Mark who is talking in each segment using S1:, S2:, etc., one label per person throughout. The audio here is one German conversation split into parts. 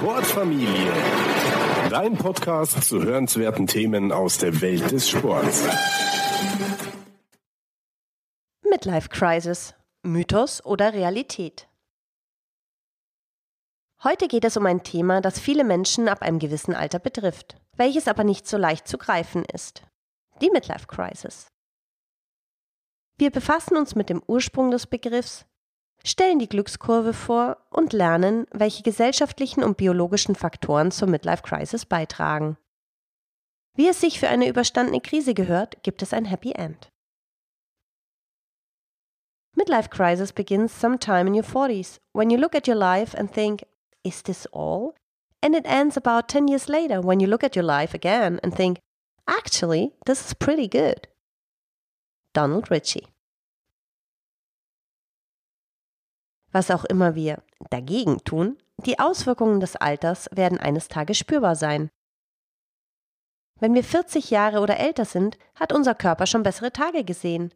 S1: Sportfamilie. Dein Podcast zu hörenswerten Themen aus der Welt des Sports.
S2: Midlife Crisis. Mythos oder Realität? Heute geht es um ein Thema, das viele Menschen ab einem gewissen Alter betrifft, welches aber nicht so leicht zu greifen ist. Die Midlife Crisis. Wir befassen uns mit dem Ursprung des Begriffs, stellen die Glückskurve vor und lernen, welche gesellschaftlichen und biologischen Faktoren zur Midlife Crisis beitragen. Wie es sich für eine überstandene Krise gehört, gibt es ein Happy End. Midlife crisis begins sometime in your 40s when you look at your life and think, is this all? And it ends about 10 years later when you look at your life again and think, actually, this is pretty good. Donald Ritchie Was auch immer wir dagegen tun, die Auswirkungen des Alters werden eines Tages spürbar sein. Wenn wir 40 Jahre oder älter sind, hat unser Körper schon bessere Tage gesehen.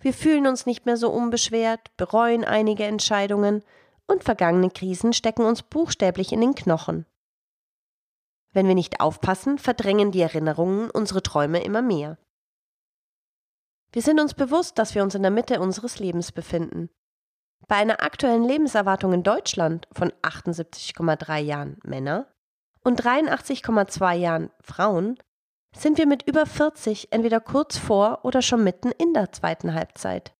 S2: Wir fühlen uns nicht mehr so unbeschwert, bereuen einige Entscheidungen und vergangene Krisen stecken uns buchstäblich in den Knochen. Wenn wir nicht aufpassen, verdrängen die Erinnerungen unsere Träume immer mehr. Wir sind uns bewusst, dass wir uns in der Mitte unseres Lebens befinden. Bei einer aktuellen Lebenserwartung in Deutschland von 78,3 Jahren Männer und 83,2 Jahren Frauen sind wir mit über 40 entweder kurz vor oder schon mitten in der zweiten Halbzeit.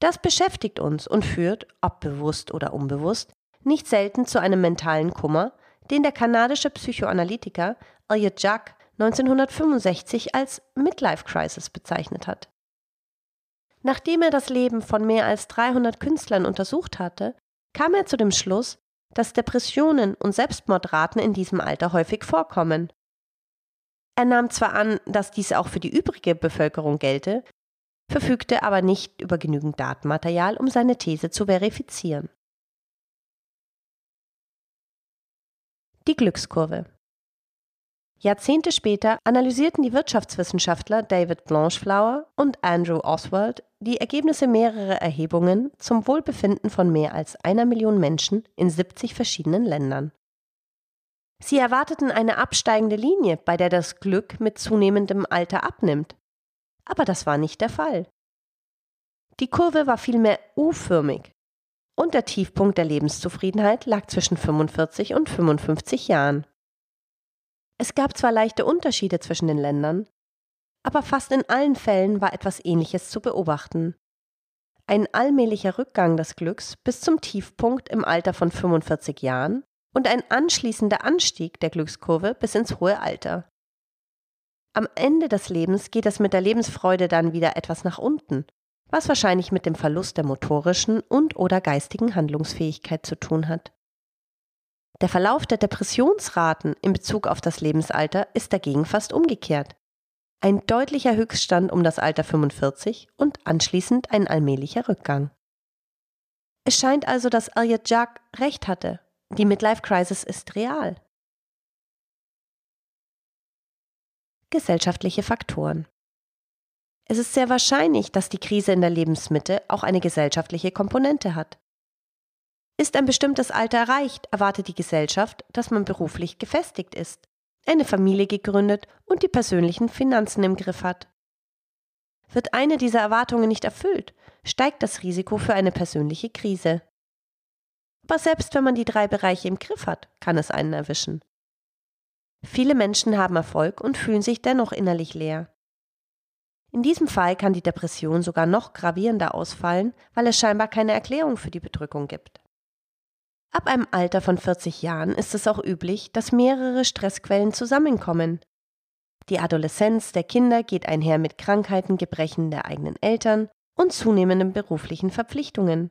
S2: Das beschäftigt uns und führt, ob bewusst oder unbewusst, nicht selten zu einem mentalen Kummer, den der kanadische Psychoanalytiker Elliot Jack 1965 als Midlife Crisis bezeichnet hat. Nachdem er das Leben von mehr als 300 Künstlern untersucht hatte, kam er zu dem Schluss, dass Depressionen und Selbstmordraten in diesem Alter häufig vorkommen. Er nahm zwar an, dass dies auch für die übrige Bevölkerung gelte, verfügte aber nicht über genügend Datenmaterial, um seine These zu verifizieren. Die Glückskurve Jahrzehnte später analysierten die Wirtschaftswissenschaftler David Blanchflower und Andrew Oswald die Ergebnisse mehrerer Erhebungen zum Wohlbefinden von mehr als einer Million Menschen in 70 verschiedenen Ländern. Sie erwarteten eine absteigende Linie, bei der das Glück mit zunehmendem Alter abnimmt. Aber das war nicht der Fall. Die Kurve war vielmehr U-förmig und der Tiefpunkt der Lebenszufriedenheit lag zwischen 45 und 55 Jahren. Es gab zwar leichte Unterschiede zwischen den Ländern, aber fast in allen Fällen war etwas Ähnliches zu beobachten. Ein allmählicher Rückgang des Glücks bis zum Tiefpunkt im Alter von 45 Jahren und ein anschließender Anstieg der Glückskurve bis ins hohe Alter. Am Ende des Lebens geht es mit der Lebensfreude dann wieder etwas nach unten, was wahrscheinlich mit dem Verlust der motorischen und oder geistigen Handlungsfähigkeit zu tun hat. Der Verlauf der Depressionsraten in Bezug auf das Lebensalter ist dagegen fast umgekehrt. Ein deutlicher Höchststand um das Alter 45 und anschließend ein allmählicher Rückgang. Es scheint also, dass Elliot Jack recht hatte. Die Midlife Crisis ist real. Gesellschaftliche Faktoren. Es ist sehr wahrscheinlich, dass die Krise in der Lebensmitte auch eine gesellschaftliche Komponente hat. Ist ein bestimmtes Alter erreicht, erwartet die Gesellschaft, dass man beruflich gefestigt ist, eine Familie gegründet und die persönlichen Finanzen im Griff hat. Wird eine dieser Erwartungen nicht erfüllt, steigt das Risiko für eine persönliche Krise. Aber selbst wenn man die drei Bereiche im Griff hat, kann es einen erwischen. Viele Menschen haben Erfolg und fühlen sich dennoch innerlich leer. In diesem Fall kann die Depression sogar noch gravierender ausfallen, weil es scheinbar keine Erklärung für die Bedrückung gibt. Ab einem Alter von 40 Jahren ist es auch üblich, dass mehrere Stressquellen zusammenkommen. Die Adoleszenz der Kinder geht einher mit Krankheiten, Gebrechen der eigenen Eltern und zunehmenden beruflichen Verpflichtungen.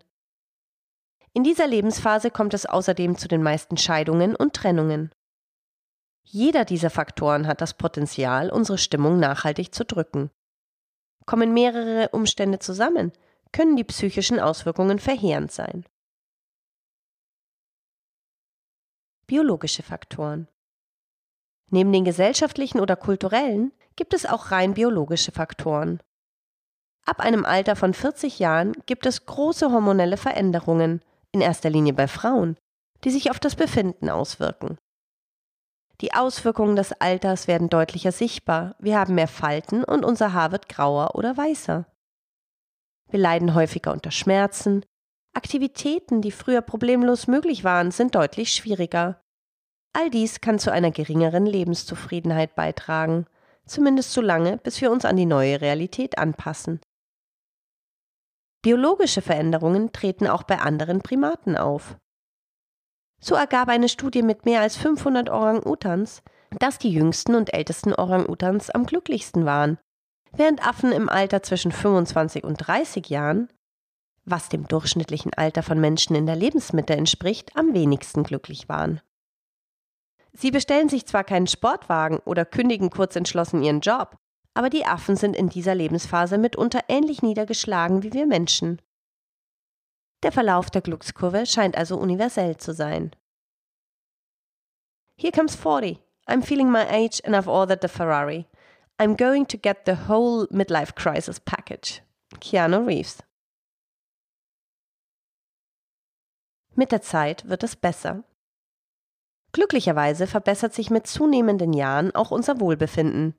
S2: In dieser Lebensphase kommt es außerdem zu den meisten Scheidungen und Trennungen. Jeder dieser Faktoren hat das Potenzial, unsere Stimmung nachhaltig zu drücken. Kommen mehrere Umstände zusammen, können die psychischen Auswirkungen verheerend sein. Biologische Faktoren. Neben den gesellschaftlichen oder kulturellen gibt es auch rein biologische Faktoren. Ab einem Alter von 40 Jahren gibt es große hormonelle Veränderungen, in erster Linie bei Frauen, die sich auf das Befinden auswirken. Die Auswirkungen des Alters werden deutlicher sichtbar, wir haben mehr Falten und unser Haar wird grauer oder weißer. Wir leiden häufiger unter Schmerzen, Aktivitäten, die früher problemlos möglich waren, sind deutlich schwieriger. All dies kann zu einer geringeren Lebenszufriedenheit beitragen, zumindest so lange, bis wir uns an die neue Realität anpassen. Biologische Veränderungen treten auch bei anderen Primaten auf. So ergab eine Studie mit mehr als 500 Orang-Utans, dass die jüngsten und ältesten Orang-Utans am glücklichsten waren, während Affen im Alter zwischen 25 und 30 Jahren, was dem durchschnittlichen Alter von Menschen in der Lebensmitte entspricht, am wenigsten glücklich waren. Sie bestellen sich zwar keinen Sportwagen oder kündigen kurz entschlossen ihren Job, aber die Affen sind in dieser Lebensphase mitunter ähnlich niedergeschlagen wie wir Menschen. Der Verlauf der Glückskurve scheint also universell zu sein. Here comes 40. I'm feeling my age and I've ordered the Ferrari. I'm going to get the whole midlife crisis package. Keanu Reeves. Mit der Zeit wird es besser. Glücklicherweise verbessert sich mit zunehmenden Jahren auch unser Wohlbefinden.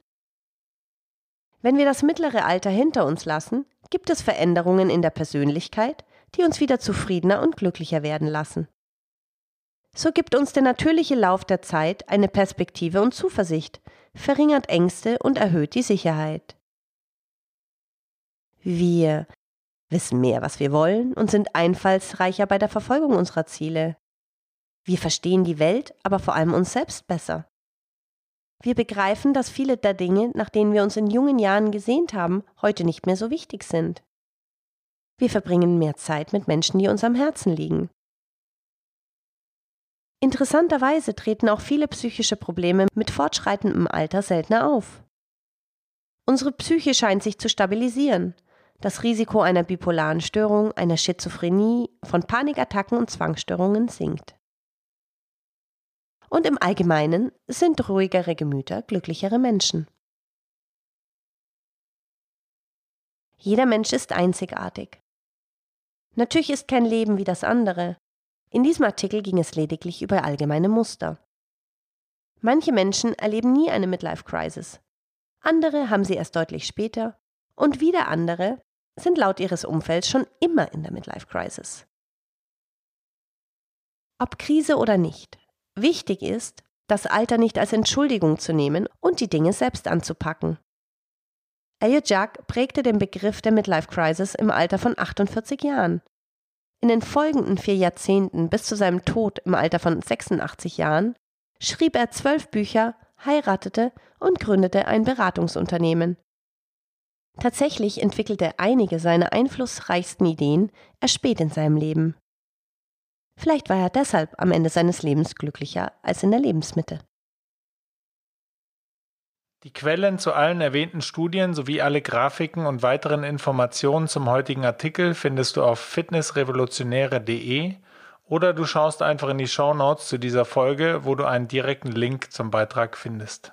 S2: Wenn wir das mittlere Alter hinter uns lassen, gibt es Veränderungen in der Persönlichkeit, die uns wieder zufriedener und glücklicher werden lassen. So gibt uns der natürliche Lauf der Zeit eine Perspektive und Zuversicht, verringert Ängste und erhöht die Sicherheit. Wir wissen mehr, was wir wollen und sind einfallsreicher bei der Verfolgung unserer Ziele. Wir verstehen die Welt, aber vor allem uns selbst besser. Wir begreifen, dass viele der Dinge, nach denen wir uns in jungen Jahren gesehnt haben, heute nicht mehr so wichtig sind. Wir verbringen mehr Zeit mit Menschen, die uns am Herzen liegen. Interessanterweise treten auch viele psychische Probleme mit fortschreitendem Alter seltener auf. Unsere Psyche scheint sich zu stabilisieren. Das Risiko einer bipolaren Störung, einer Schizophrenie, von Panikattacken und Zwangsstörungen sinkt. Und im Allgemeinen sind ruhigere Gemüter glücklichere Menschen. Jeder Mensch ist einzigartig. Natürlich ist kein Leben wie das andere, in diesem Artikel ging es lediglich über allgemeine Muster. Manche Menschen erleben nie eine Midlife-Crisis. Andere haben sie erst deutlich später und wieder andere sind laut ihres Umfelds schon immer in der Midlife-Crisis. Ob Krise oder nicht, wichtig ist, das Alter nicht als Entschuldigung zu nehmen und die Dinge selbst anzupacken. Elliot Jack prägte den Begriff der Midlife Crisis im Alter von 48 Jahren. In den folgenden vier Jahrzehnten bis zu seinem Tod im Alter von 86 Jahren schrieb er zwölf Bücher, heiratete und gründete ein Beratungsunternehmen. Tatsächlich entwickelte er einige seiner einflussreichsten Ideen erst spät in seinem Leben. Vielleicht war er deshalb am Ende seines Lebens glücklicher als in der Lebensmitte.
S3: Die Quellen zu allen erwähnten Studien sowie alle Grafiken und weiteren Informationen zum heutigen Artikel findest du auf fitnessrevolutionäre.de oder du schaust einfach in die Show Notes zu dieser Folge, wo du einen direkten Link zum Beitrag findest.